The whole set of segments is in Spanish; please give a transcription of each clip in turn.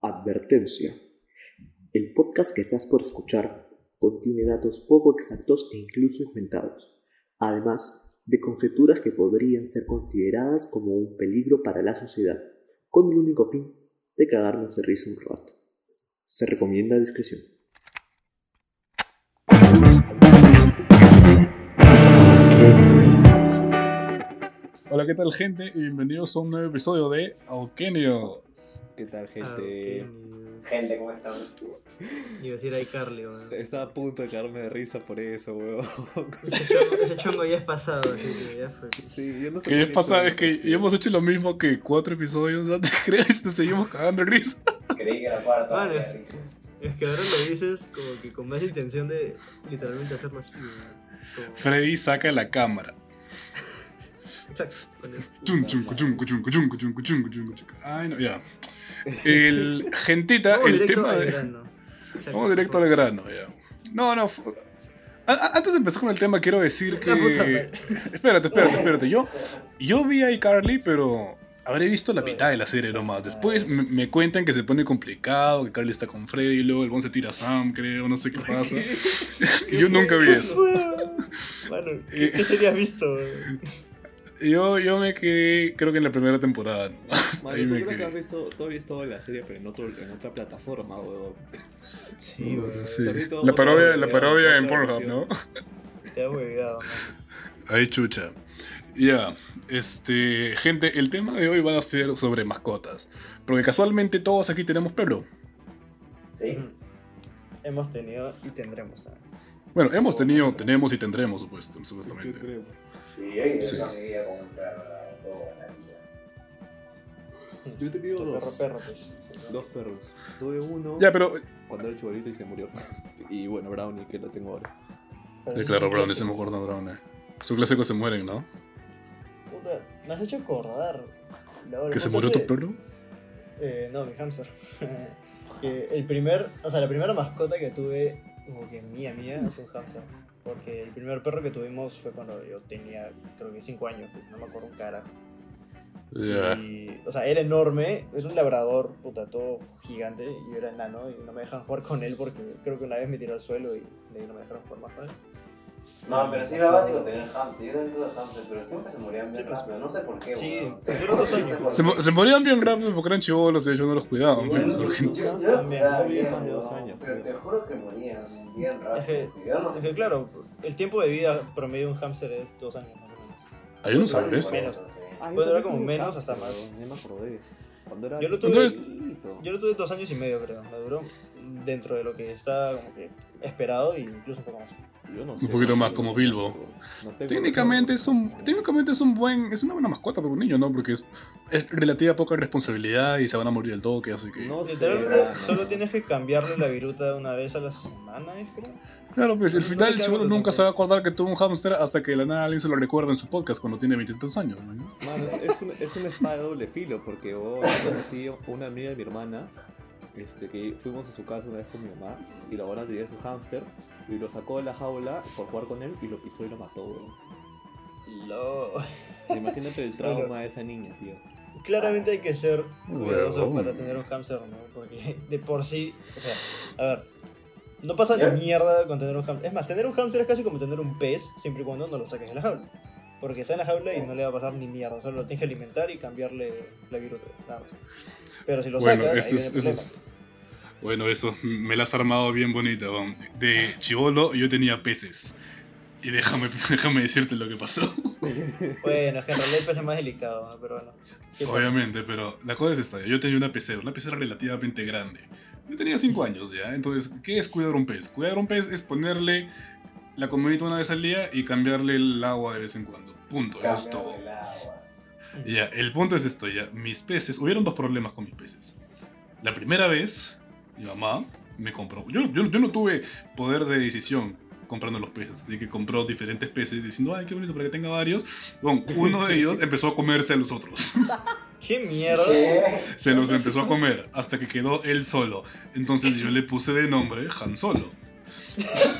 Advertencia. El podcast que estás por escuchar contiene datos poco exactos e incluso inventados, además de conjeturas que podrían ser consideradas como un peligro para la sociedad, con el único fin de cagarnos de risa un rato. Se recomienda discreción. ¿Qué tal gente? Y bienvenidos a un nuevo episodio de Alkenios. ¿Qué tal, Ah, gente? Gente, ¿cómo están? Iba a decir iCarly, weón. Estaba a punto de cagarme de risa por eso, weón. Ese chongo, ese chongo ya es pasado, así que ya fue. Sí, yo no sé Que por es qué pasa, tuve es que ya hemos hecho lo mismo que cuatro episodios antes, creo, y te seguimos cagando de risa. Creí que era cuarta. Ya, risa. Es que ahora lo dices como que con más intención de literalmente hacerlo así, weón. Como- Freddy saca la cámara. Cuchun. Ay, no, ya. El gentita, Vamos el tema de. grano. Exacto, Vamos directo al grano, ya. No, no. Antes de empezar con el tema, quiero decir que. Espérate, espérate, espérate. Yo, yo vi a iCarly, pero habré visto la mitad de la serie nomás. Después me, me cuentan que se pone complicado, que Carly está con Freddy, y luego el bon se tira a Sam, creo, no sé qué pasa. Y yo nunca vi eso. Mano, ¿qué, qué serías visto? Yo, yo me quedé, creo que en la primera temporada. nomás. Ahí me creo que has visto, visto la serie, pero en, otro, en otra plataforma, weón. Sí, weón. Sí. También todo La parodia, la parodia en Pornhub. ¿no? Te ha hueveado, man. Ahí chucha. Ya, este, gente, el tema de hoy va a ser sobre mascotas. Porque casualmente todos aquí tenemos perro. Sí. Hemos tenido y tendremos también. Bueno, hemos tenido, tenemos y tendremos, supuesto, supuestamente. Sí, yo Sí. también vivía con un perro la- toda la vida. Yo he tenido Tu dos. Perro, perro, pues. Dos perros. Tuve uno Ya, pero, cuando era chibolito y se murió. Y bueno, Brownie, que lo tengo ahora. Claro, Brownie, se clásico. me acuerda Brownie. Sus clásicos se mueren, ¿no? Puta, me has hecho acordar. La hora- ¿Que se murió tu perro? Eh, no, mi hamster. que el primer, o sea, la primera mascota que tuve, como que mía, mía, fue un hamster. Porque el primer perro que tuvimos fue cuando yo tenía, creo que 5 años, no me acuerdo un carajo. Ya. Y, o sea, era enorme, era un labrador, puta, todo gigante, y yo era enano, y no me dejan jugar con él porque creo que una vez me tiró al suelo y de ahí no me dejaron jugar más con él. No, pero sí era básico tener hamster. Yo también tuve hamster, pero siempre se morían bien pues. rápido. No sé por qué, Sí, No Se, mo- se morían bien rápido porque eran chivolos y ellos no los cuidaban. Igual, pues, no, porque- no, Yo, no, yo también, no no bien, más de dos weón, años, Pero te juro que morían bien rápido. Es que- Yo no Es que claro, el tiempo de vida promedio de un hámster es dos años más o menos. Ah, yo no sabía eso. Menos. Ah, yo Puede durar también como tuve menos hasta más. weón, Ya me acordé. Cuando era Yo lo tuve- Entonces- chiquito. Yo lo tuve dos años y medio, creo. Me duró dentro de lo que está como que esperado y incluso un poco más. Yo no Un sé, poquito más como Bilbo. no Técnicamente es un, técnicamente es un buen, es una buena mascota para un niño, ¿no? Porque es, es relativa poca responsabilidad y se van a morir del toque, así que... No Literalmente solo tienes que cambiarle la viruta una vez a la semana, ¿es creo? Claro, pues al final el con nunca se va a acordar que tuvo un hámster hasta que de la nada alguien se lo recuerda en su podcast cuando tiene 23 años, ¿no? Mano, es, es, un, es una espada de doble filo porque oh, yo conocí a una amiga de mi hermana este, que fuimos a su casa una vez con mi mamá y la buena tenía su hámster y lo sacó de la jaula por jugar con él y lo pisó y lo mató, weón. Lo... Imagínate el trauma de esa niña, tío. Claramente hay que ser cuidadoso Huevón. para tener un hámster, ¿no? Porque de por sí, o sea, a ver, no pasa ni mierda con tener un hámster. Es más, tener un hámster es casi como tener un pez, siempre y cuando no lo saques de la jaula. Porque está en la jaula y no le va a pasar ni mierda, solo lo tienes que alimentar y cambiarle la viruta, nada más. Pero si lo Bueno, sacas, eso ahí es- viene eso es-. Bueno, eso, me la has armado bien bonita. De chivolo yo tenía peces. Y déjame, déjame decirte lo que pasó. Bueno, es que en realidad el pez es más delicado, ¿no? pero bueno. Obviamente, pero la cosa es esta. Yo tenía una pecera, una pecera relativamente grande. Yo tenía 5 años ya. Entonces, ¿qué es cuidar un pez? Cuidar un pez es ponerle la comidita una vez al día y cambiarle el agua de vez en cuando. Punto, eso es todo. el agua. Ya, el punto es esto, ya. Mis peces, hubieron dos problemas con mis peces. La primera vez, mi mamá me compró. Yo, yo, yo no tuve poder de decisión comprando los peces, así que compró diferentes peces diciendo, ay, qué bonito para que tenga varios. Bueno, uno de ellos empezó a comerse a los otros. ¿Qué mierda? ¿Qué? Se los empezó a comer hasta que quedó él solo. Entonces yo le puse de nombre Han Solo.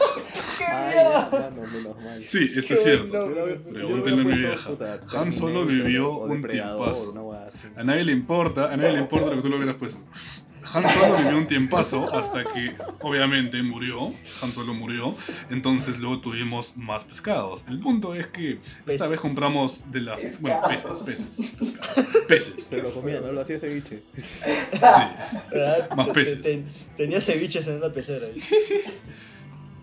Sí, esto es cierto. Pregúntenle a mi vieja. Han Solo vivió un tiempazo. A nadie le importa, a nadie le importa lo que tú lo hubieras puesto. Han Solo vivió un tiempazo hasta que, obviamente, murió. Han Solo murió. Entonces luego tuvimos más pescados. El punto es que esta Peces. vez compramos de la... Bueno, peces, peces, peces. Se lo comía, no lo hacía ceviche. Sí. ¿Verdad? Más peces. te- tenía ceviches en una pecera.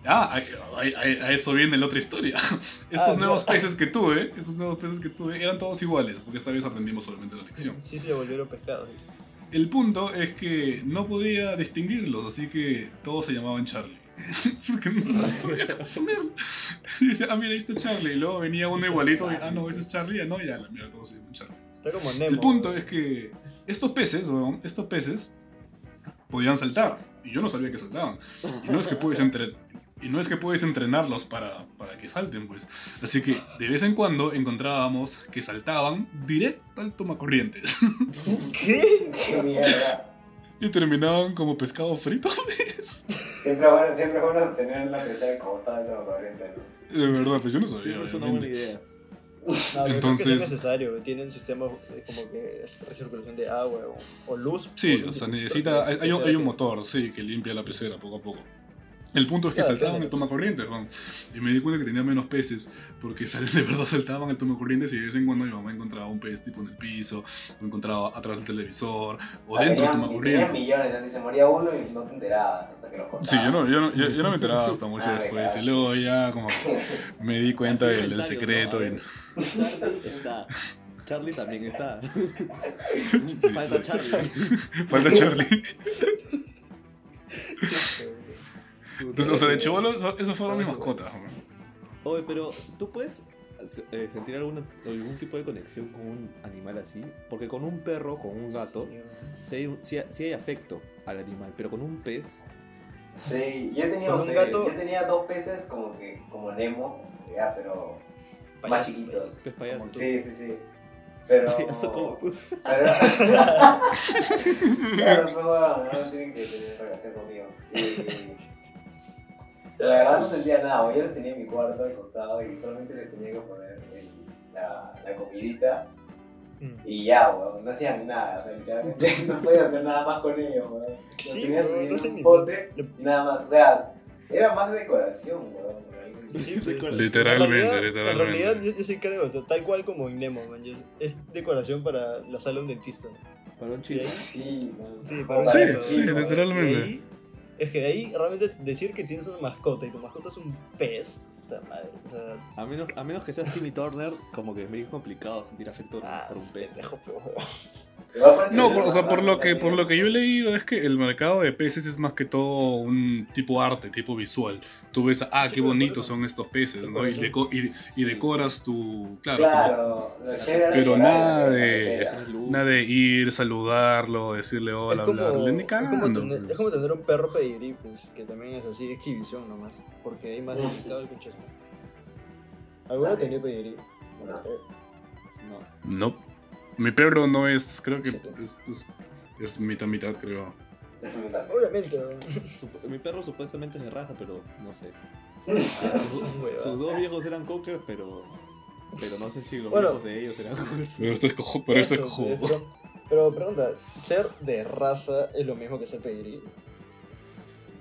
Ah, a, a- a- a eso viene la otra historia. Estos Ah, nuevos no. peces que tuve, estos nuevos peces que tuve, eran todos iguales, porque esta vez aprendimos solamente la lección. Sí se volvieron pescados. dice. El punto es que no podía distinguirlos, así que todos se llamaban Charlie. Porque no sabía. Y decía, ah, mira, ahí está Charlie. Y luego venía uno igualito, y, ah, no, ese es Charlie, ah, no, ya, la mierda, todos se llaman Charlie. Está como Nemo. El punto es que estos peces, estos peces podían saltar. Y yo no sabía que saltaban. Y no es que puedes entre- y no es que puedes entrenarlos para, para que salten, pues. Así que de vez en cuando encontrábamos que saltaban directo al tomacorrientes. ¿Qué? Qué mierda. y terminaban como pescado frito, ¿ves? Siempre es bueno, siempre es bueno tener la estaba en la corriente. ¿no? De verdad, pues yo no Sí, sabía. es una buena idea. No, Entonces- creo que es necesario. Tienen sistemas eh, como que recirculación de agua o, o luz. Sí, o sea, necesita. Hay, hay un, hay un motor, sí, que limpia la pecera poco a poco. El punto es que Claro, saltaban claro. el tomacorrientes, weón. Y me di cuenta que tenía menos peces, porque sal- de verdad saltaban el tomacorrientes y de vez en cuando mi mamá encontraba un pez tipo en el piso, o encontraba atrás del televisor, o Ah, dentro del tenían tomacorrientes. millones, así se moría uno y no te enterabas hasta que cortabas. Sí, yo no, yo, no, yo, yo no me enteraba hasta mucho Ah, después. Y cagaste. luego ya como me di cuenta del, del secreto. y- está. Charlie también está. Sí, Falta. Charlie. Falta Charlie. Entonces, o sea, de chivolo, eso, eso fueron mis mascotas. Oye, pero tú puedes eh, sentir alguna, algún tipo de conexión con un animal así. Porque con un perro, con un gato, sí hay, sí hay- sí hay afecto al animal. Pero con un pez, Sí, yo tenía, un gato- yo tenía dos peces como que como Nemo, ya, pero más payasos, chiquitos. pez payaso. Sí, sí, sí. Pero. Payaso como tú. Pero. claro, pero bueno, no tienen que tener relación conmigo. Y. La verdad no sentía nada, yo los tenía en mi cuarto al costado y solamente les tenía que poner el- la, la comidita Mm. y ya, weón, no hacían nada, o sea, literalmente no podía hacer nada más con ellos, weón. Los Sí, tenía subido no sé un ni- pote le- y nada más, o sea, era más decoración, weón. realmente. Sí. Decoración. Literalmente, en realidad, literalmente. En realidad, yo, yo sí creo, o sea, tal cual como en Nemo, man, es, es decoración para la sala de un dentista. Para un Sí. chiste. Sí. Sí, para un Sí, sí, literalmente. Es que de ahí realmente decir que tienes una mascota y tu mascota es un pez, puta madre, o sea, A menos, a menos que seas Timmy Turner, como que es medio complicado sentir afecto ah, por un pez. pendejo, pero... No, por- o sea, por lo que, por lo que yo he leído es que el mercado de peces es más que todo un tipo arte, tipo visual. Tú ves, ah, qué bonitos son estos peces, ¿no? Y, deco- y, y decoras tu... Claro, Claro, era Pero nada de- tu- nada de ir, saludarlo, decirle hola, es, como, hablarle, ni es, como cagando, tener, pues. es como tener un perro pedigrí, pues, que también es así, exhibición nomás, porque hay más Mm. delicado el pinche. ¿Alguna tenía pedigrí? No. No. No. Mi perro no es, creo que es, es, es mitad mitad, creo. Obviamente, Mi perro supuestamente es de raza, pero no sé. Huevadas. Sus dos viejos eran cockers, pero. Pero no sé si los Bueno. viejos de ellos eran cockers. Pero esto es cojo, pero esto es cojo. Pero, pero pregunta, ¿ser de raza es lo mismo que ser pedigrí?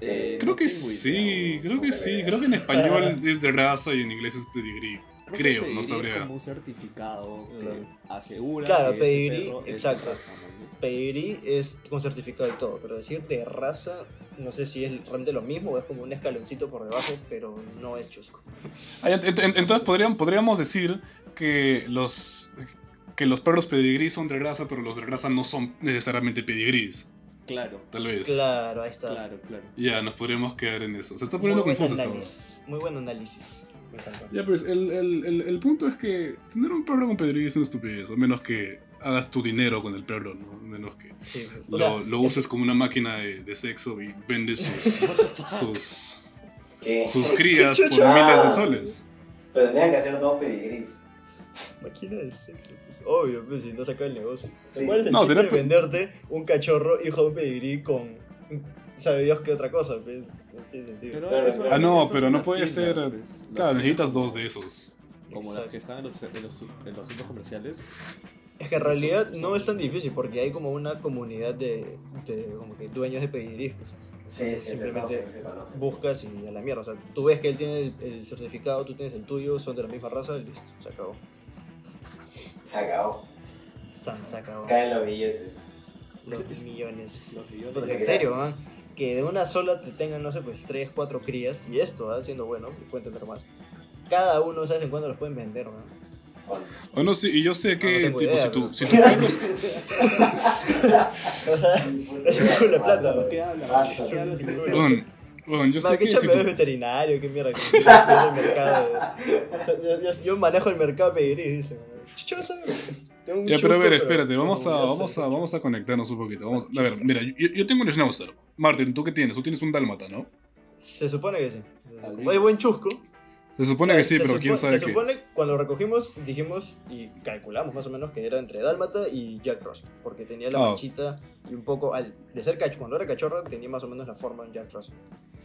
Eh, Creo no que sí, idea, creo que sí. creo. Creo que en español es de raza y en inglés es pedigree. Creo, no Es sabría. como un certificado que Claro. asegura Claro, que perro es de exacto. raza, ¿no? Pedigrí es con certificado y todo, pero decir de raza, no sé si es realmente lo mismo o es como un escaloncito por debajo, pero no es chusco. Ah, ent- ent- Entonces podrían, podríamos decir que los que los perros pedigrí son de raza, pero los de raza no son necesariamente pedigrís. Claro, Tal vez. Claro, ahí está. claro, claro. Ya, nos podríamos quedar en eso. Se está Muy poniendo buen confuso esta hora. análisis. Muy buen análisis. Me encantó. Ya, pues el, el, el, el punto es que tener un perro con pedigrí es una estupidez, a menos que hagas tu dinero con el perro, ¿no? A menos que Sí, lo, sea, lo uses como una máquina de, de sexo y vendes sus, sus, ¿Qué? sus crías por miles de soles. Pero tenían que hacer dos pedigrís. Máquina de sexo, es obvio, pues si no saca el negocio. Sí. ¿Cuál es el No, chiste será de venderte un cachorro hijo de un pedigrí con. sabe Dios qué otra cosa? Pues, no tiene sentido. Pero Ah, no, eso pero no las puede ser. pues. Las Claro, necesitas dos de esos. Como las que están en los, en los, en los centros comerciales. Es que en realidad no es tan difícil porque hay como una comunidad de, de como que dueños de pedigrí. pues. Sí, Entonces, sí, simplemente conocen. buscas y a la mierda. O sea, tú ves que él tiene el, el certificado, tú tienes el tuyo, son de la misma raza, y listo, se acabó. Se acabó. San, se acabó. Caen los billetes. Los millones. Los millones en serio, man. Que de una sola te tengan, no sé, pues 3, 4 crías. Y esto, ¿ah? siendo bueno, que pueden tener más. Cada uno, ¿sabes en cuándo los pueden vender, man? Bueno, sí, y yo sé que, Ah, tengo tipo, idea, si, tú, si tú tienes- O sea, es un culo de plata, ¿Por man. qué hablas? ¿Por qué hablas? Bueno, yo Man, sé ¿qué que si veterinario? ¿Qué mierda? Que yo mercado. Yo, yo- yo manejo el mercado de pedigrí, dice. no sabe. Tengo Ya, pero a ver, espérate, vamos a, vamos a, vamos a conectarnos un poquito. Vamos, a ver, mira, yo, yo tengo un schnauzer. Martín, ¿tú qué tienes? Tú tienes un dálmata, ¿no? Se supone que sí. Hay buen chusco. Se supone que sí, Se pero quién supo- sabe Se qué supone, es. cuando lo recogimos, dijimos y calculamos más o menos que era entre Dálmata y Jack Russell. Porque tenía la Ah. manchita y un poco, al, de ser cachorro, cuando era cachorro, tenía más o menos la forma de Jack Russell.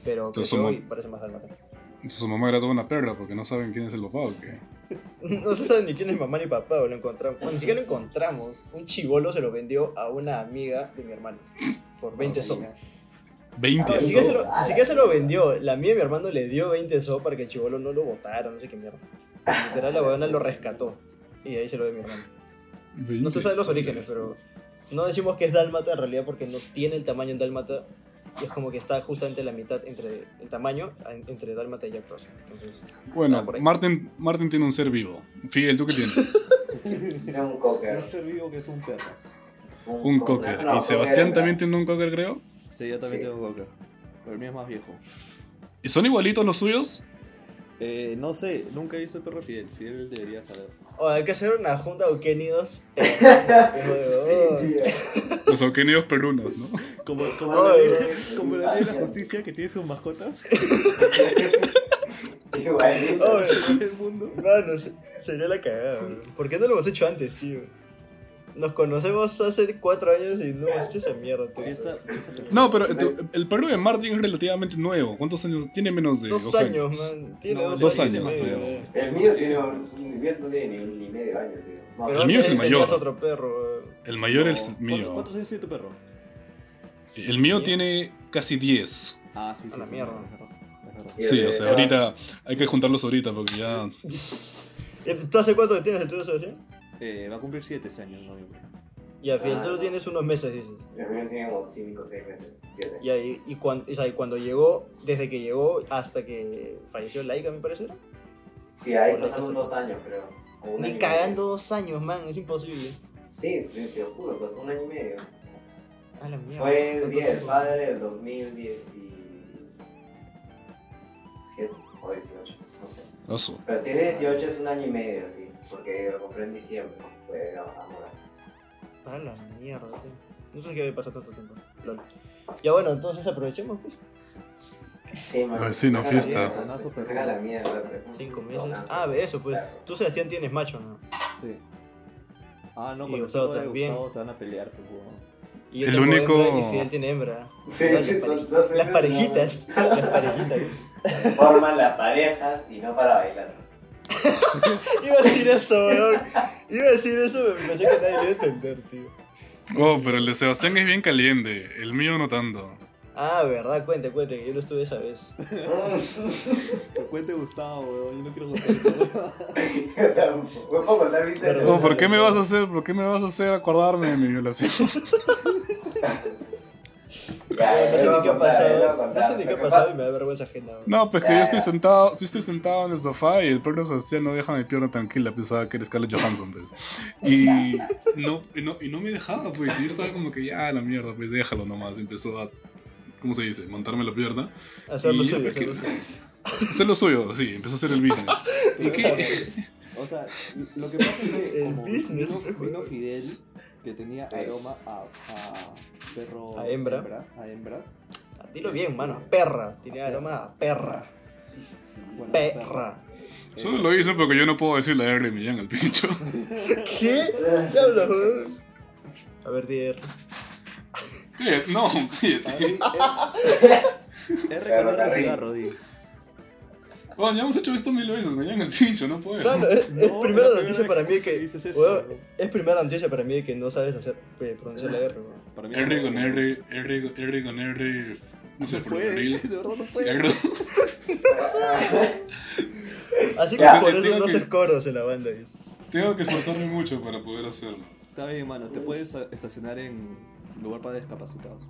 Pero Entonces, creció somos- y parece más Dálmata. Entonces, su mamá era toda una perra porque no saben quién es el papá o qué. No se sabe ni quién es mamá ni papá, o lo encontramos. Bueno, ni siquiera lo encontramos. Un chivolo se lo vendió a una amiga de mi hermano. Por 20 Ah, so. sí. 20 No, ni sí. siquiera, se soles. lo, ni siquiera se lo vendió. La amiga de mi hermano le dio 20 so para que el chivolo no lo botara, no sé qué mierda. Literal, la huevona lo rescató. Y ahí se lo dio mi hermano. 20 No se saben los soles. orígenes, pero no decimos que es dálmata en realidad porque no tiene el tamaño en dálmata. Y es como que está justamente la mitad entre el tamaño en- entre dálmata y Jack Russell. Entonces, Bueno. Martín, Martín tiene un ser vivo. Fidel, ¿tú qué tienes? Tiene un cocker. No ser vivo que es un perro. Un cocker. No, ¿Y Sebastián cocker, también tiene un cocker, creo? Sí, yo también Sí. tengo un cocker. Pero el mío es más viejo. ¿Y son igualitos los suyos? Eh, no sé, nunca he visto el perro Fidel. Fidel debería saber. o hay que hacer una junta de Eukenidos. Eh, Sí, tío. Los auquenidos perunos, ¿no? Como, como, Ay. la, ley, como la ley de la justicia que tiene sus mascotas. Igualito. Oh, el mundo. Mano, se- sería la cagada, bro. ¿Por qué no lo hemos hecho antes, tío? Nos conocemos hace cuatro años y no hemos hecho esa mierda, tío. Fiesta, fiesta perro. No, pero tu- el perro de Martín es relativamente nuevo. ¿Cuántos años? Tiene menos de Dos, dos, años, man. Tiene No, dos, dos años. años, medio. El mío tiene un. El mío no tiene ni, un- ni medio año, tío. El mío es el mayor. otro perro. El mayor No. es ¿Cuántos- mío. ¿Cuántos años tiene tu perro? El mío tiene casi 10. Ah, sí, sí. A la sí, mierda. Sí, de o sea, ahorita hay que juntarlos ahorita porque ya. ¿Tú hace cuánto tienes el tuyo, Sebastián? Eh, va a cumplir 7 ese año en noviembre. Y al final Ah. solo tienes unos meses, dices. El mío tiene como 5 o 6 meses. 7. Y, ahí, y, cuan- o sea, y cuando llegó, desde que llegó hasta que falleció Laika, me parece. Sí, ahí pasaron dos años, creo. Ni cagando dos años, man, es imposible. Sí, te, te lo juro, pasó un año y medio. A la mierda. Fue el ¿cuánto día del padre del 2017 o 18, no sé. Oso. Pero si es 18 es un año y medio, sí, porque lo compré en diciembre, fue a a Morales. A la mierda, tío. No sé qué había pasado tanto tiempo. Lol. Ya bueno, entonces aprovechemos, pues. Sí, man. Ay, sí, no, Saca la fiesta. mierda, Se, se saca la mierda, pero un Cinco meses. Ah, ve eso, pues. Tú, Sebastián, tienes macho, ¿no? Sí. Ah, no, Y Gustavo también. Gustavo se van a pelear, pues. Y yo El tengo único- hembra y Fidel tiene hembra. Sí, Las sí, pare- son dos Las parejitas. Las parejitas. no. Forman las parejas y no para bailar. Iba a decir eso, weón. Iba a decir eso, pero pensé que nadie lo iba a entender, tío. Oh, pero el de Sebastián es bien caliente. El mío no tanto. Ah, verdad, cuente, cuente, que yo lo estuve esa vez. Que cuente Gustavo, weón. Yo no quiero contar eso. ¿Me puedo contar mi Oh, ¿por qué me vas a hacer, por qué me vas a hacer acordarme de mi violación? Ya, No sé ni qué ha pasado. No contar. sé ni qué ha Lo que pasado y me da vergüenza ajena. No, pues que Ya, yo estoy sentado, yo estoy sentado en el sofá y el perro Sebastián no deja mi pierna tranquila, pensaba que era Scarlett Johansson, pues. Y no, y no, y no me dejaba, pues, y yo estaba como que ya, la mierda, pues déjalo nomás. Empezó a, ¿cómo se dice? Montarme la pierna. Hacer lo suyo, hacer lo suyo. Hacer lo suyo, sí, empezó a hacer el business. ¿Y qué? O sea, lo que pasa es que El como business, vino. Fidel, que tenía Sí. aroma a, a perro A hembra. a hembra. Dilo bien, mano, a perra. Tiene A aroma a perra. Bueno, Perra. Solo lo hice porque yo no puedo decir la R Millán al pincho. ¿Qué? ¿Qué hablas, weón? A ver, no, di- R- R con R de Carril. cigarro, di. Bueno, ya hemos hecho esto mil veces, me llaman el pincho, no puedo. Es, es No, primera la noticia primera para mí que. dices eso, es primera noticia para mí que no sabes hacer pronunciar la R. Para mí R no- con R, R, R con R. No sé, No puede, ferrocarril. de verdad no puede. Así que por eso no se coros en la banda. Tengo que esforzarme mucho para poder hacerlo. Está bien, mano, te puedes estacionar en lugar para discapacitados.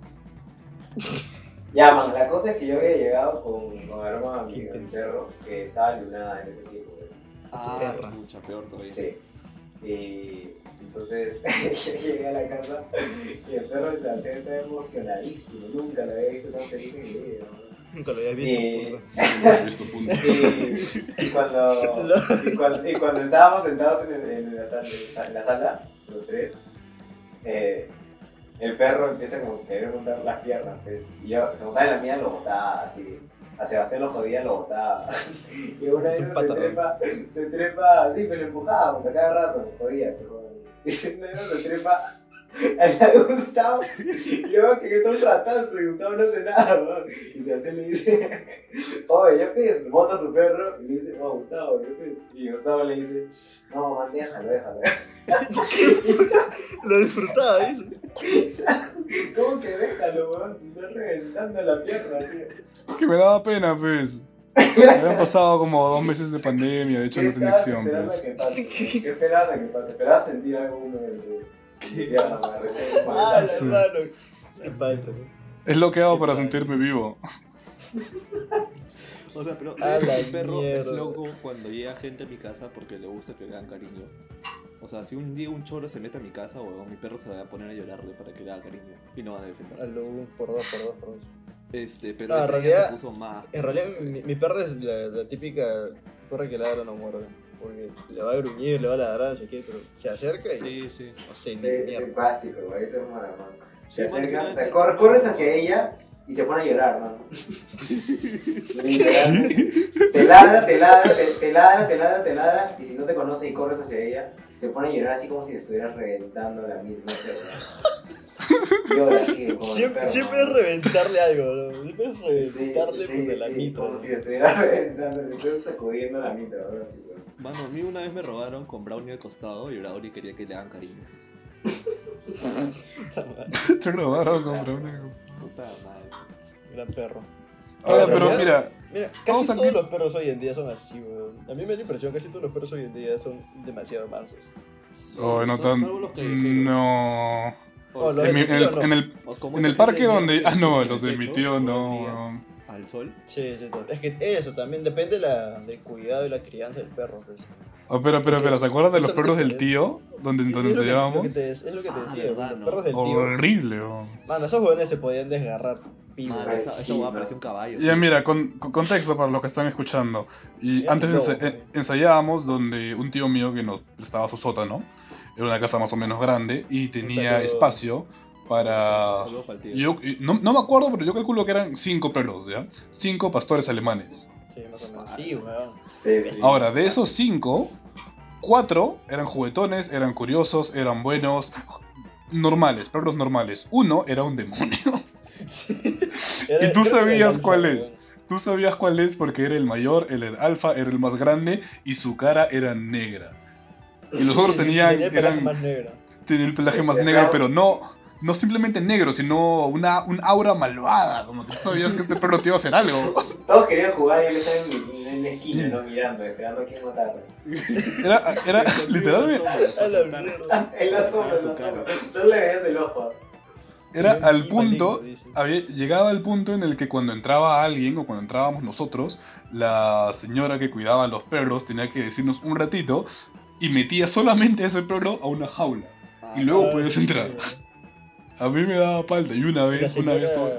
Ya, man, la cosa es que yo había llegado con, con a mi, perro, que estaba lunada en ese tiempo. Pues. Ah, mucha peor todavía. Sí. Y entonces yo llegué a la casa y el perro de Santiago estaba emocionadísimo. Nunca lo había visto tan feliz en mi vida. ¿no? Nunca lo había visto. Punto. Y, y cuando, y, cuando, y cuando estábamos sentados en, el- en la, sala, en la sala, los tres, eh, el perro empieza como que a querer montar las piernas, pues, y yo se montaba en la mía, lo botaba así. A Sebastián lo jodía, lo botaba. Y una vez se trepa, se trepa, así, pero lo empujábamos a cada rato, lo jodía, pero y se, se trepa al lado de Gustavo. Y yo que es un ratazo y Gustavo no hace nada, weón. Y Sebastián le dice, oye, ya pues, bota a su perro y le dice, oh, Gustavo, ya pues. Y Gustavo le dice, no, man, déjalo, déjalo. Lo disfrutaba, dice. ¿Cómo que déjalo, weón? Te está reventando la pierna, tío. Que me daba pena, pues. Me habían pasado como dos meses de pandemia, de hecho ¿Qué no tenía acción, a pues. que pase? ¿Qué esperabas a que pase? ¿Esperabas sentir algo uno de Ah, la Sí. hermano. Qué falta, weón. Es lo que hago para sentirme vivo. O sea, pero A el perro es loco cuando llega gente a mi casa porque le gusta que le hagan cariño. O sea, si un día un choro se mete a mi casa, o mi perro se va a poner a llorarle para que le haga cariño. Y no van a defender. A lo un por dos, por dos, por dos. Este, pero No, en realidad- se puso más. En realidad, mi, mi perra es la, la típica perra que ladra no muerde. Porque le va a gruñir, le va a ladrar, no sé qué, pero se acerca y Sí, sí. no sé, ni Sí, es mierda. básico, güey, es. Sí, Se mano, acerca, o sea, corre- corres hacia ella y se pone a llorar, man. Literalmente. Te ladra, te ladra, te, te ladra, te ladra, te ladra, y si no te conoce y corres hacia ella, se pone a llorar así como si estuvieras reventando la misma, no. Llora así, como Siempre, siempre es reventarle algo, ¿no? Siempre es Sí, reventarle sí, puta, la sí, mitra. como ¿no? si estuviera reventando, le estoy sacudiendo la mitra, ahora sí, güey. Mano, a mí una vez me robaron con Brownie al costado y Brownie quería que le hagan cariño. Te robaron con brownies. Puta madre. Gran perro. Oye, En pero realidad- mira, Mira, casi Todos los perros hoy en día son así, weón. A mí me da la impresión que casi todos los perros hoy en día son demasiado mansos. Sí, oh, no tan. No. En, el, en en parque donde. Ah, no, los de mi tío no. Al sol. Sí, sí, es que eso también depende la, del cuidado y la crianza del perro. Pues. Oh, espera, espera, espera, ¿se acuerdan de los perros del tío? Donde, Sí, donde sí, es lo que- lo ensayábamos? que te- Es lo que te Ah, decía, verdad, los ¿no? perros del tío. Horrible, weón. Mano, esos jóvenes te podían desgarrar. Mano, esa, sí, esa hueá parecía un caballo. Ya mira, con, con contexto para los que están escuchando. Y antes ensa- eh, ensayábamos donde un tío mío que nos prestaba su sótano. Era una casa más o menos grande y tenía espacio para... Yo, no, no me acuerdo, pero yo calculo que eran cinco perros, ¿ya? Cinco pastores alemanes. Sí, más o menos. Sí, weón. Sí, sí. Ahora, de esos cinco, cuatro eran juguetones, eran curiosos, eran buenos, normales, perros normales. Uno era un demonio. Era- ¿Y tú sabías alfa, cuál es? Tú sabías cuál es porque era el mayor, era el alfa, era el más grande y su cara era negra. Y los otros Sí, sí, tenían, tenía el pelaje eran, más negro. tenían el pelaje más negro, pero no, no simplemente negro, sino una, un aura malvada. Como que tú sabías que este perro te iba a hacer algo. Todos querían jugar y él estaba en, en la esquina, ¿no? Mirando, esperando a quién matarlo. Era, era literalmente. En la sombra, en la cara. sombra. Solo le veías el ojo. era al punto, había, llegaba al punto en el que cuando entraba alguien o cuando entrábamos nosotros, la señora que cuidaba a los perros tenía que decirnos un ratito y metía solamente a ese perro a una jaula. Ah, Y luego Ah, puedes sí, entrar. A mí me daba falta y una vez, una vez todo-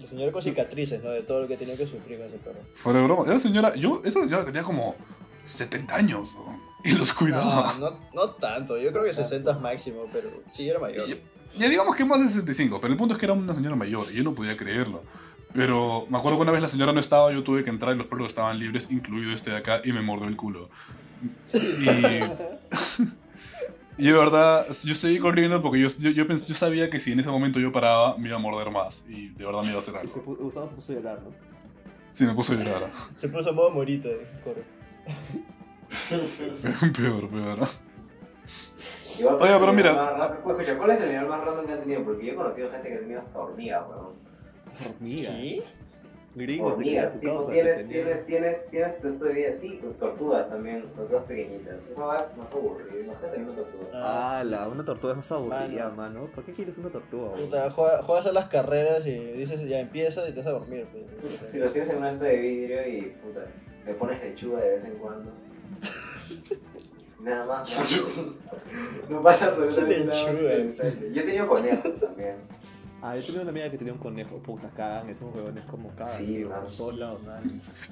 la señora con cicatrices, ¿no? De todo lo que tenía que sufrir con ese perro. Fuera de broma, esa señora, yo, esa señora tenía como 70 años ¿no? y los cuidaba. No, no, no tanto. Yo creo que 60 es máximo, pero sí era mayor. Y- Ya digamos que más de 65, pero el punto es que era una señora mayor y yo no podía creerlo. Pero me acuerdo que una vez la señora no estaba, yo tuve que entrar y los perros estaban libres, incluido este de acá, y me mordió el culo. Y, y de verdad, yo seguí corriendo porque yo, yo, yo, pens- yo sabía que si en ese momento yo paraba, me iba a morder más. Y de verdad me iba a hacer Y se algo. pu- Gustavo se puso a llorar, ¿no? Sí, me puso a llorar. Se puso a modo morita, eh, corre. peor, peor. Igual, Oye, ¿cuál es pero mira- más escucha, ¿cuál es el animal más random que han tenido? Porque yo he conocido gente que ha tenido hasta hormigas, weón. Hormigas. ¿Qué? Gringos se quedan Hormigas, su tipo, causa, tienes, tienes, tienes, tienes tu esto de vida, sí, con tortugas también, tortugas pequeñitas. Eso va más aburrido, imagínate una tortuga. Ah, Ah, la, una tortuga es más aburrida, Mano. mano. ¿Para qué quieres una tortuga? Puta, juega- juegas a las carreras y dices ya empieza y te vas a dormir. pues. Si lo tienes en un esto de vidrio y puta, le pones lechuga de vez en cuando. Nada más, ¿no? No pasa absolutamente nada. Yo he tenido conejos también. Ah, yo tenía una amiga que tenía un conejo. Puta, cagan esos huevones como cagan. Sí, tío, man. por todos lados.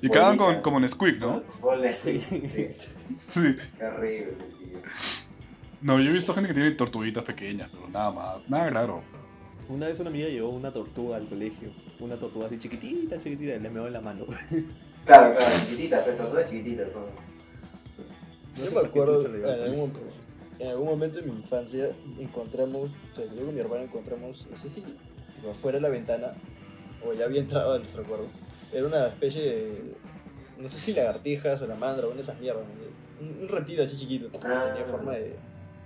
Y cagan con, como Nesquik, ¿no? Ponle sí, sí. Sí. Qué horrible, tío. No, yo he visto gente que tiene tortuguitas pequeñas, pero nada más. Nada raro. Una vez una amiga llevó una tortuga al colegio. Una tortuga así chiquitita, chiquitita, y le meó en la mano. Claro, claro, chiquititas, pues, tortugas chiquititas son. No Yo me acuerdo, en algún. En algún momento de mi infancia encontramos, o sea, yo con mi hermano encontramos, no sé si afuera de la ventana, o ya había entrado a nuestro acuerdo, era una especie de, no sé si lagartija, salamandra, una de esas mierdas, ¿no? un, un reptil así chiquito, que Ah. tenía forma de,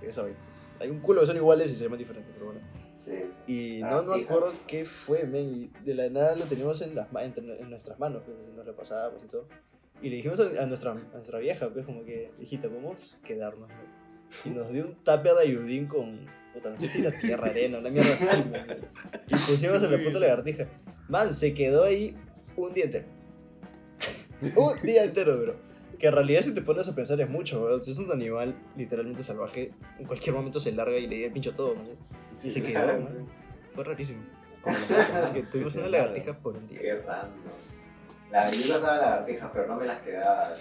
de esa vaina. Hay un culo que son iguales y se llaman diferentes, pero bueno. Sí, sí. Y no, no me Lagartija. acuerdo qué fue, men, y de la nada lo teníamos en, las, entre- en nuestras manos, pues, nos lo pasábamos y todo. Y le dijimos a, a nuestra, a nuestra vieja, pues, como que, hijita, podemos quedarnos, ¿no? Y nos dio un tape de ayudín con, puta, no sé si la tierra, arena, una mierda así, man. Y pusimos en la puta lagartija. Man, se quedó ahí un día entero. Un día entero, bro. Que en realidad si te pones a pensar es mucho, bro. Si es un animal literalmente salvaje, en cualquier momento se larga y le da el pincho todo, man. Y se quedó, man. Fue rarísimo. Como ¿no? Que tuvimos una lagartija por un día. Qué random. La, yo usaba lagartijas, pero no me las quedaba.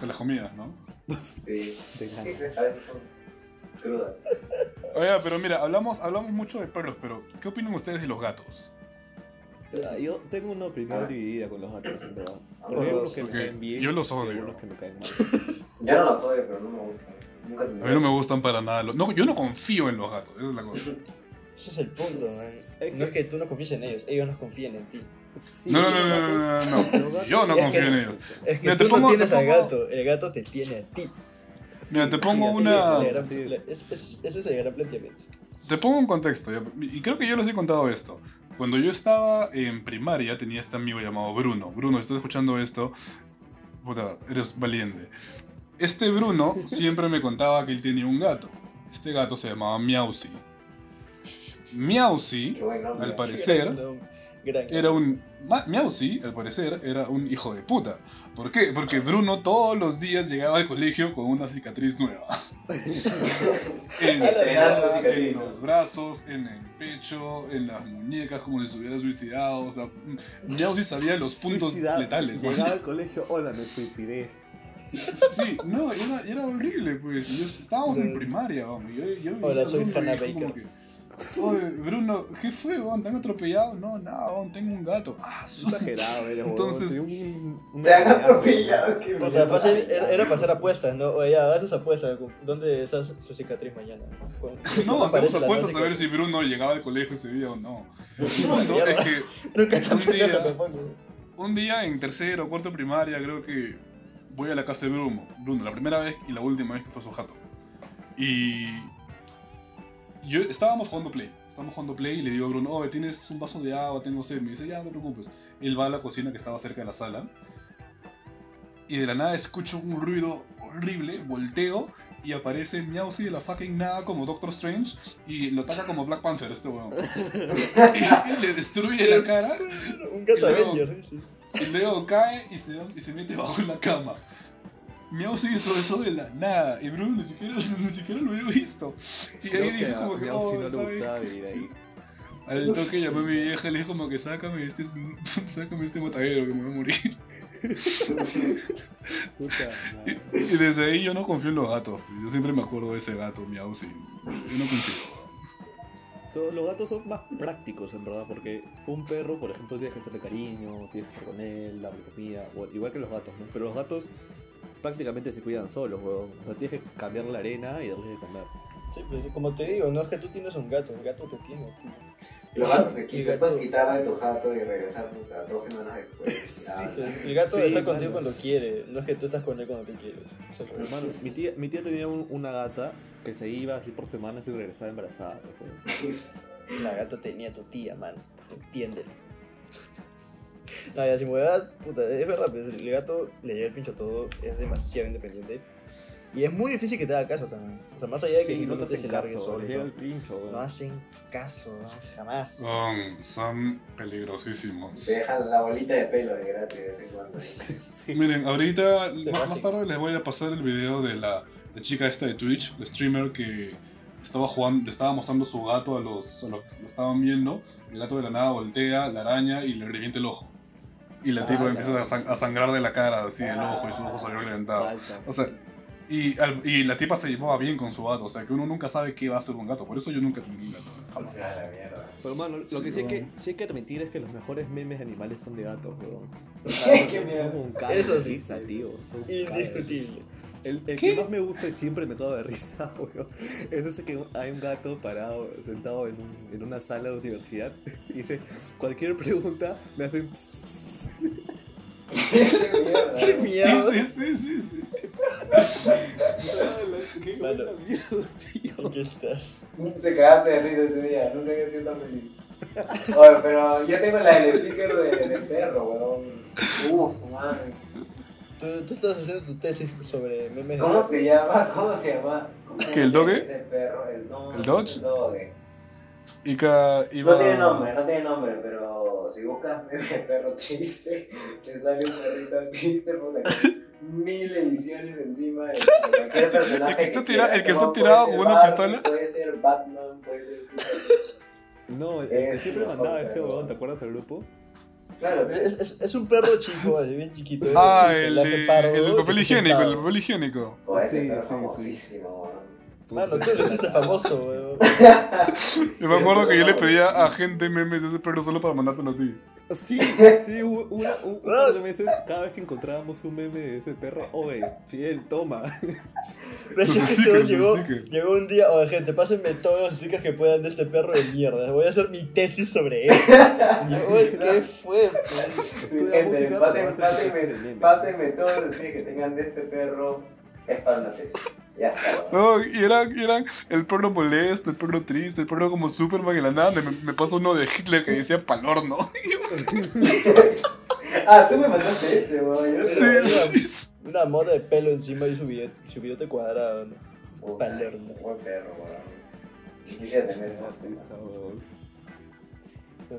Te las comías, ¿no? Sí, sí, sí, a veces son crudas. Oiga, pero mira, hablamos, hablamos mucho de perros, pero ¿qué opinan ustedes de los gatos? Ah, Yo tengo una opinión Ah. dividida con los gatos, en verdad. Porque hay los unos que me caen bien yo los y odio. algunos que me caen mal. Yo no las odio, pero no me gustan. Nunca A mí no me gustan para nada. los- No, yo no confío en los gatos, esa es la cosa. Ese es el punto, man. Es No es que tú no confíes en ellos, ellos no confían en ti. Sí, No, no, no, no, no, no, Yo no confío en ellos. Es que Mira, te tú pongo- no tienes te al pongo- gato, el gato te tiene a ti. Mira, te Sí, pongo así una- es, Ese es el gran- así es. es- es- ese es el gran planteamiento. Te pongo un contexto, y creo que yo les he contado esto. Cuando yo estaba en primaria tenía este amigo llamado Bruno. Bruno, estás escuchando esto, puta, eres valiente. Este Bruno siempre me contaba que él tenía un gato. Este gato se llamaba Miausi. Miausi, al parecer, Gran- era un... Miausi, al parecer, era un hijo de puta. ¿Por qué? Porque Bruno todos los días llegaba al colegio con una cicatriz nueva. en, los brazos, en el pecho, en las muñecas, como si se hubiera suicidado. O sea, Miausi sabía los puntos Suicidado. letales. man. Llegaba al colegio, hola, me suicidé. Sí, no, era, era horrible, pues. Yo- estábamos en primaria, vamos. Yo, yo Hola, soy Hannah Baker. Oye, Bruno, ¿qué fue, weón? ¿Te han atropellado? No, no, weón, tengo un gato. Ah, su- Exagerado, eres Entonces- Tenía un, un Te han atropellado, qué mierda. fácil, era, era pasar apuestas, ¿no? Oye, haga sus apuestas. ¿Dónde está su cicatriz mañana? ¿Cuándo- No, hacemos apuestas a ver si Bruno llegaba al colegio ese día o no. Es que Nunca un día- un día en tercero o cuarto primaria creo que voy a la casa de Bruno, Bruno, la primera vez y la última vez que fue a su jato. Y yo estábamos jugando play, estábamos jugando play y le digo a Bruno, oye, tienes un vaso de agua, tengo sed. Me dice, ya, no te preocupes. Él va a la cocina que estaba cerca de la sala y de la nada escucho un ruido horrible, volteo y aparece Meowsy de la fucking nada como Doctor Strange y lo ataca como Black Panther este weón. y le destruye la cara Un gato Y luego- Avenger, sí. y luego cae y se, y se mete bajo la cama. Meowsy hizo eso de la nada y Bruno ni siquiera, ni siquiera lo había visto. Y Creo ahí dije como que, oh, no le ¿sabes gustaba qué? vivir ahí. Al toque llamé a mi vieja y le dije como que sácame este, sácame este matadero que me voy a morir. Puta madre. Y desde ahí yo no confío en los gatos. Yo siempre me acuerdo de ese gato, Meowsy. Yo no confío. Los gatos son más prácticos, en verdad, porque un perro, por ejemplo, tienes que hacerle cariño, tienes que estar con él, darle comida, igual que los gatos, ¿no? Pero los gatos prácticamente se cuidan solos, weón. O sea, tienes que cambiar la arena y darles de comer. Sí, pues, como te digo, no es que tú tienes un gato, el gato te tiene. Los gatos se, se gato- pueden quitar de tu jato y regresar puta, dos semanas después. Ah, El gato Sí, está contigo cuando quiere, no es que tú estás con él cuando tú quieres. Hermano, mi tía, mi tía tenía un- una gata que se iba así por semanas y regresaba embarazada. La gata tenía tu tía, man. Entiéndelo. No, ya si muevas, puta, es verdad, pues, el gato le lleva el pincho todo, es demasiado independiente. Y es muy difícil que te haga caso también. O sea, más allá de que Sí, no te hacen se largue caso, solo. el pincho. No hacen caso, ¿no? jamás. Son, son peligrosísimos. Te dejan la bolita de pelo de gratis de vez en cuando. Miren, ahorita, más, más tarde les voy a pasar el video de la, la chica esta de Twitch, la streamer que estaba jugando, le estaba mostrando su gato a los, a los que lo estaban viendo. El gato de la nada voltea, la araña y le revienta el ojo. Y la Ah, tipa empieza a, sang- a sangrar de la cara, así, el ojo, y su ojo salió reventado. O sea, y, al- y la tipa se llevaba bien con su gato, o sea, que uno nunca sabe qué va a hacer un gato. Por eso yo nunca tuve un gato, jamás. Ah, la mierda. Pero hermano, lo Sí, que sí hay que, sí hay que admitir es que los mejores memes de animales son de gatos, weón. Qué mierda. Son un cago Eso sí, tío. Son Indiscutible. El, el que más me gusta y siempre me cago de risa, weón, es ese que hay un gato parado, sentado en, un- en una sala de universidad y dice, cualquier pregunta me hacen... ps, ps, ps, ps". Qué mierda. Sí, sí, sí, sí. ¡Qué mierda, tío! ¿En qué estás? Te cagaste de risa ese día, nunca había sido tan feliz. Oye, pero yo tengo la del sticker de, de perro, weón. Uf, man. Tú, tú estás haciendo tu tesis sobre memes. de ¿Cómo se llama? ¿Cómo se llama? ¿Cómo ¿Qué, se el doge? Ese perro, el, no, ¿El Dodge? El doge. Y que iba... No tiene nombre, no tiene nombre, pero si buscas meme de perro triste, te sale un perrito triste, con mil ediciones encima de, cualquier personaje. El que está que tira- quieras. el que está tirado con una pistola. Puede ser Batman, puede ser Superman. No, el que siempre mandaba este weón, ¿te acuerdas del grupo? Claro, Es, es, es un perro chico, bien chiquito. Ah, el, pardo, el que papel higiénico, el sentado. papel higiénico. Ese Sí, sí, famosísimo, weón. Mano, tú lo hiciste famoso, weón. Yo me acuerdo que yo le pedía a gente memes de ese perro solo para mandártelo a ti. Sí, sí, una, un, un par de meses, cada vez que encontrábamos un meme de ese perro, oye, Fidel, toma. Pero stickers, llegó, stickers. llegó un día, oye gente, pásenme todos los stickers que puedan de este perro de mierda. Voy a hacer mi tesis sobre él. Y yo, oye, ¿qué fue? pues? Gente, música, pásenme, pásenme, pásenme todos los días que tengan de este perro. Es para una tesis. Ya está, weón. No, y eran, y eran el perro molesto, el perro triste, el perro como Superman y la nada. Me, me pasó uno de Hitler que decía palorno. Ah, tú me mandaste ese, weón. Sí, sí. Una mota de pelo encima y su billete, su billete cuadrado, ¿no? Puta, Palermo. Buen perro, weón. Quisiera tener ese.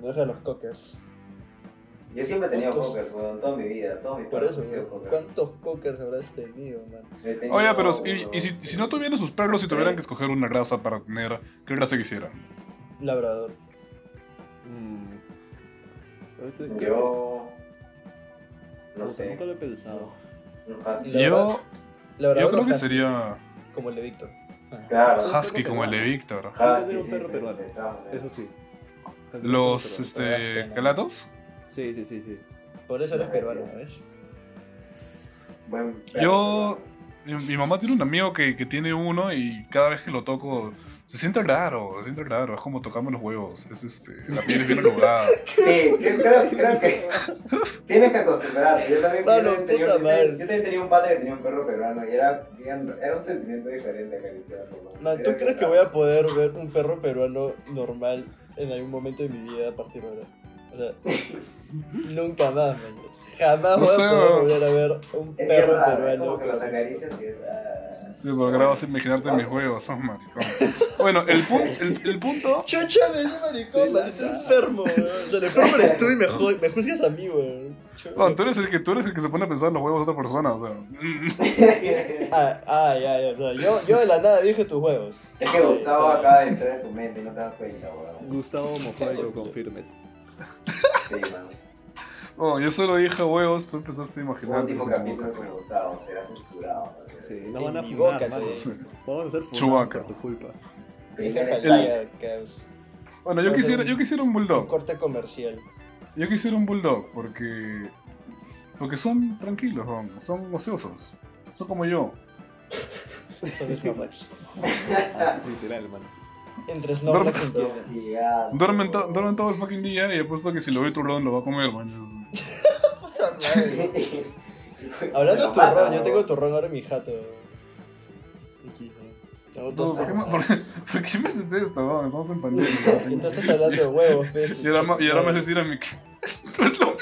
Deja los cockers. Yo siempre he tenido cockers, weón, toda mi vida. Todos mis Por perros eso, cockers. ¿Cuántos cockers habrás tenido, man? Tenido Oye, pero y, si, si no tuvieran sus perros y tuvieran que escoger una raza para tener, ¿qué raza quisieran? Labrador. Mm. Ahorita- Yo. No sé. Nunca lo he pensado. Husky. La Yo, yo creo que husky, sería Como el de Víctor. Ah. Claro. Husky como el de Víctor. Husky, un perro peruano. Eso sí. Los este, calatos. Sí, sí, sí, sí. Por eso eres peruano, ¿ves? Yo, mi mamá tiene un amigo que, que tiene uno y cada vez que lo toco se siente raro, se siente raro. Es como tocarme los huevos. Es este, la piel es bien arrugada. Sí, yo creo, creo que tienes que acostumbrarte. Yo también, yo Mano, también tenía, yo también- yo también tenía un padre que tenía un perro peruano y era, bien- era un sentimiento diferente acariciarlo. Era ¿tú crees que raro. voy a poder ver un perro peruano normal en algún momento de mi vida a partir de ahora? O sea, nunca más, man. Jamás No voy sé, a poder volver a ver un Es perro raro, peruano. como que los acaricias y es... ah. Sí, ahora vas a imaginarte mis huevos, son maricón. Bueno, el, pu- el, el punto. Chucha, me dice maricón, man, estoy enfermo, weón. O sea, el enfermo eres tú y me, me juzgas a mí, weón. No, tú eres el que tú eres el que se pone a pensar en los huevos de otra persona, o sea. Ah, ah, ya, ya. O sea, yo, yo de la nada dije tus huevos. Es que Gustavo acaba de entrar en tu mente y no te das cuenta, weón. Gustavo Mojoyo, confirme. Sí, man. Oh, yo solo dije huevos, tú empezaste a Un imaginar. último capítulo con Gustavo, será censurado. man. Sí, nos van a funar, mano. te- Vamos a hacer funar por tu culpa. Caos. Bueno, yo quisiera, yo quisiera un Un bulldog. corte comercial. Yo quisiera un bulldog porque. Porque son tranquilos, weón, son ociosos. Son como yo. Son literal, mano. Entre Snorlax y. Gigante, Duermen, to- duermen todo el fucking día y he puesto que si lo ve turrón lo va a comer, man. Puta madre. Hablando de turrón, yo tengo turrón ahora en mi jato. ¿por, qué, me- turrones. por- por qué me haces esto, weón? Estamos en Y pandemia. estás hablando de huevos. Y ahora, ma- y ahora me haces decir a que no es lo mismo,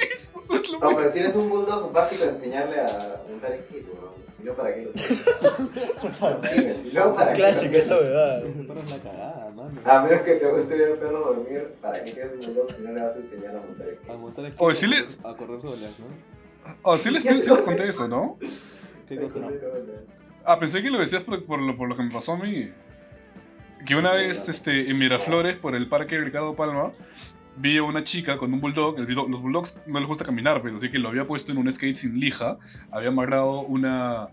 no No, pero si eres un bulldog básico enseñarle a montar weón. Si no, ¿para qué lo tienes? Si no, ¿para qué lo Clásica esa verdad. Ese perro es la cagada, mano. A menos que te guste ver un perro dormir, ¿para qué quieres un bulldog si no le vas a enseñar a montar skate? A montar. Oye, sí les- A correr solas, ¿no? Oh, sí les, sí les conté eso, ¿no? ¿Qué cosa? Ah, pensé que lo decías por, por lo, por lo que me pasó a mí. Que una Sí, vez este, en Miraflores, por el parque Ricardo Palma, vi a una chica con un bulldog. El bulldog- los bulldogs no les gusta caminar, pero así que lo había puesto en un skate sin lija. Había amarrado una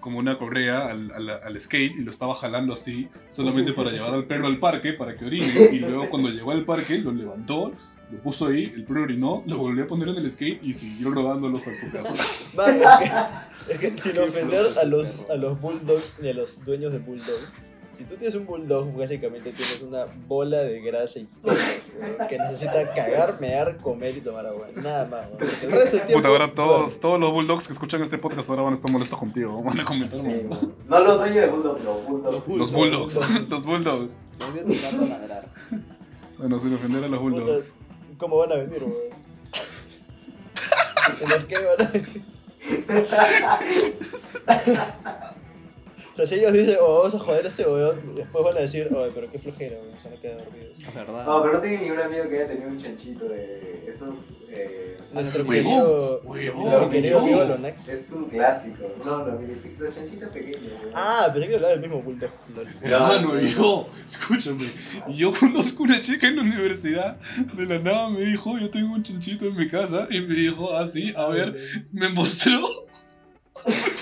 como una correa al, skate y lo estaba jalando así, solamente para llevar al perro al parque, para que orine. Y luego cuando llegó al parque, lo levantó, lo puso ahí, el perro orinó, lo volvió a poner en el skate y siguió rodándolo hasta su casa. Es que, es que sin ofender a los, a los bulldogs ni a los dueños de bulldogs, si tú tienes un bulldog, básicamente tienes una bola de grasa y pelos, weón, que necesita cagar, mear, comer y tomar agua. Nada más, weón. Porque el resto del tiempo. Puta, ahora todos, todos los bulldogs que escuchan este podcast ahora van a estar molestos contigo. Van a comentar. Sí. No los dueños de bulldog, los bulldogs. Los bulldogs, los bulldogs. Bueno, sin ofender a los bulldogs. ¿Cómo van a venir, weón? ¿En los que van a venir? O sea, si ellos dicen, oh, vamos a joder a este weón, después van a decir, oh, pero qué flojera, weón, se van a quedar dormidos. Es verdad. No, pero no tengo ningún amigo que haya tenido un chanchito de esos. Eh, Nuestro Huevón, querido, huevón, nuestro querido amigo huevón. Lonax. Es un clásico. No, minifix, los chanchitos pequeños. weón. Ah, pensé que hablaba del mismo bulldog. Hermano, yo, escúchame, yo conozco una chica en la universidad, de la nada me dijo, yo tengo un chanchito en mi casa, y me dijo, ah, sí, a ver, me mostró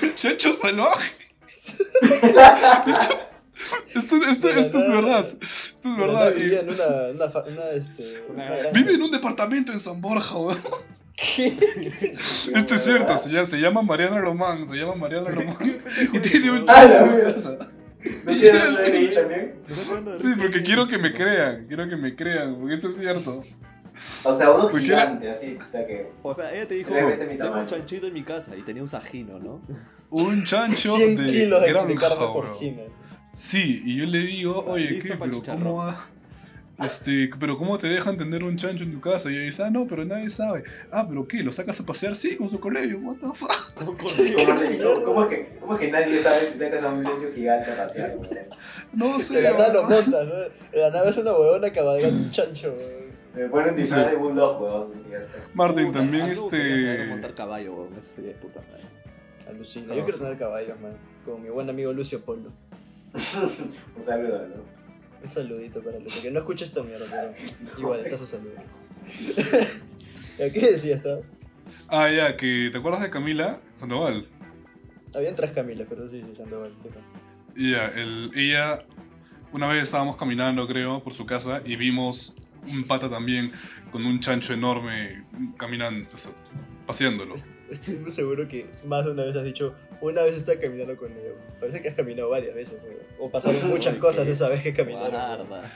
el chancho salvaje. Esto, esto, esto es verdad, esto es verdad. no, y vivía en una, una, fa- una, este, una granja. vive en un departamento en San Borja, weón. ¿Qué? Esto es cierto, se llama, se llama Mariana Román, se llama Mariana Román, y tiene un Ah, mierda. casa. ¿No quieres también? Sí, porque quiero que me crean, quiero que me crean, porque esto es cierto. O sea, uno ¿Por qué gigante, así, que. O sea, ella te dijo, tengo un chanchito en mi casa y tenía un sajino, ¿no? Un chancho 100 de, kilos de, de granja, carne porcina. Sí, y yo le digo, O sea, oye, ¿qué? Pero. ¿cómo va? Este, pero ¿cómo te dejan tener un chancho en tu casa? Y ella dice, ah, no, pero nadie sabe. Ah, pero ¿qué? ¿Lo sacas a pasear? Sí, con su colegio, what the fuck. ¿Cómo, cómo- cómo es que, ¿Cómo es que nadie sabe si sacas a un chancho gigante a pasear? No sé. De la nada lo monta, ¿no? De la nada es una huevona cabalgando un chancho, weón. Me pone un disfraz de bulldog, weón. y ya está. Martín, Puta, también este... montar caballo, weón. Eso sería de puta madre. Alucina. Yo quiero tener caballos, man. Como mi buen amigo Lucio Polo. Un saludo, ¿no? Un saludito para Lucio. Que no escucha esta mierda, pero igual, está su saludo. ¿A qué decía esta? Ah, ya, que ¿te acuerdas de Camila Sandoval? Habían tres Camilas, pero sí, sí, Sandoval. ya, el, ella... Una vez estábamos caminando, creo, por su casa y vimos un pata también con un chancho enorme caminando, o sea, paseándolo. Estoy muy seguro que más de una vez has dicho, una vez estaba caminando con ella. Parece que has caminado varias veces, weón. O pasaron muchas cosas esa vez que caminaron. Guarda.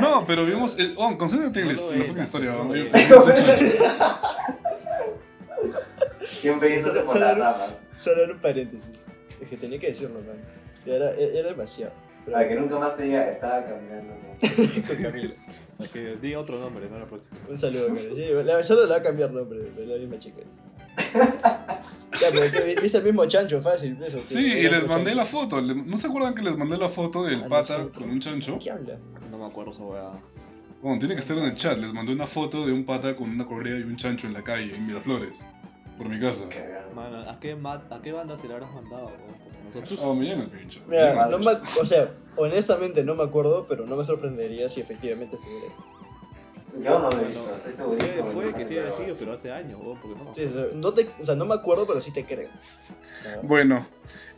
No, pero vimos... El, oh, concéntrate en la, No la fucking historia. no ¿no? Siempre yéndose por las ramas. Solo un paréntesis. Es que tenía que decirlo, man. Era, era demasiado. Pero- Para que nunca más te diga, estaba caminando. ¿no? con Camila. Para que diga otro nombre, no la próxima. Un saludo, Camila. Sí, la- solo le va a cambiar nombre, de la misma chica. Ya, pero que viste el mismo chancho, fácil, eso. que Sí, y les mandé la foto. ¿No se acuerdan que les mandé la foto del A pata nosotros. con un chancho? ¿Qué habla? No me acuerdo esa weá. Bueno, tiene que estar en el chat. Les mandé una foto de un pata con una correa y un chancho en la calle, en Miraflores, por mi casa. Cagado. Mano, ¿a qué, ¿a qué banda se le habrás mandado, nosotros. Oh, pincho. Mira, no me, o sea, honestamente no me acuerdo, pero no me sorprendería si efectivamente estuviera. Yo no lo he Bueno, visto, estoy segurísimo. puede que sí haya sido, pero hace años, weón, porque no. Sí, no te, o sea, no me acuerdo, pero sí te creo. No. Bueno,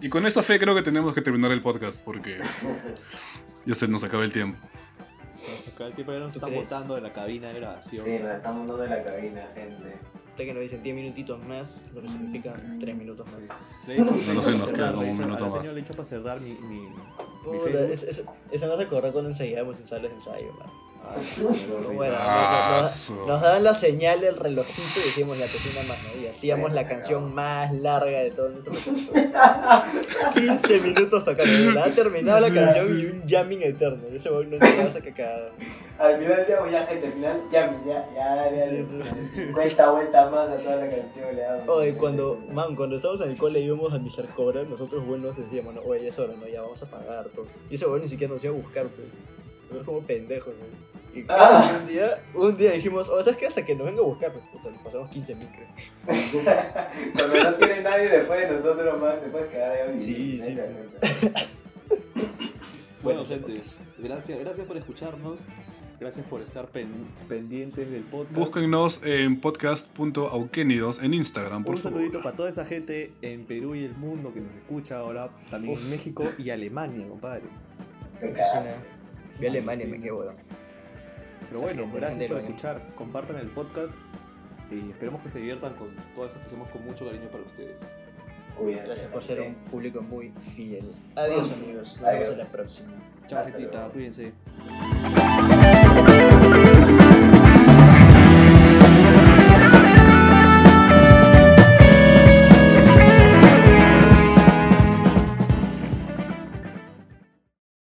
y con esta fe creo que tenemos que terminar el podcast porque ya se nos acaba el tiempo. Acá el tipo ya nos ¿Tú está crees? botando de la cabina de grabación. Sí, nos estamos dando de la cabina, gente. Que nos dicen 10 minutitos más, lo que significa 3 minutos más. Dicho, No lo sé, nos queda como un minuto más. le he dicho para cerrar mi, mi, Mi Puta, es- es- Esa no se corre cuando ensayábamos en salas de ensayo, man. Bueno, nos, nos- nos daban la señal del relojito y decíamos la cocina más, ¿no? Y hacíamos Bueno, la canción más larga de todo momento. 15 minutos tocando. La ha terminado la Sí, canción sí. y un jamming eterno. Ese no entraba hasta que cagaba. Al final decíamos ya gente, al final ya, ya, ya, ya, Sí, 50 vueltas más a toda la canción le damos. Oye, cuando, man, cuando estábamos en el cole y íbamos a Mr. Cobra, nosotros buenos decíamos, no, oye, ya es hora, no, ya vamos a pagar todo. Y ese weón ni siquiera nos iba a buscar, pues. Nosotros como pendejos. Y Ah. un día, un día dijimos, o sea, es que hasta que nos venga a buscar, pues, puta, pasamos 15 mil, creo. Cuando no tiene nadie después de nosotros más, te puedes quedar ahí. Sí, sí. cosa. Bueno, Bueno, gracias, gracias por escucharnos. Gracias por estar pen- pendientes del podcast. Búsquennos en podcast.auquenidos en Instagram, por Un favor. saludito para toda esa gente en Perú y el mundo que nos escucha ahora, también en. México y Alemania, compadre. Qué. Vi Alemania, Sí. me quedé weón. Pero bueno, gracias por escuchar. Compartan el podcast y esperemos que se diviertan con todas estas que hacemos con mucho cariño para ustedes. Cuídense, Gracias por ser un público muy fiel. Adiós, amigos. Nos vemos en la próxima. Chao, cuídense.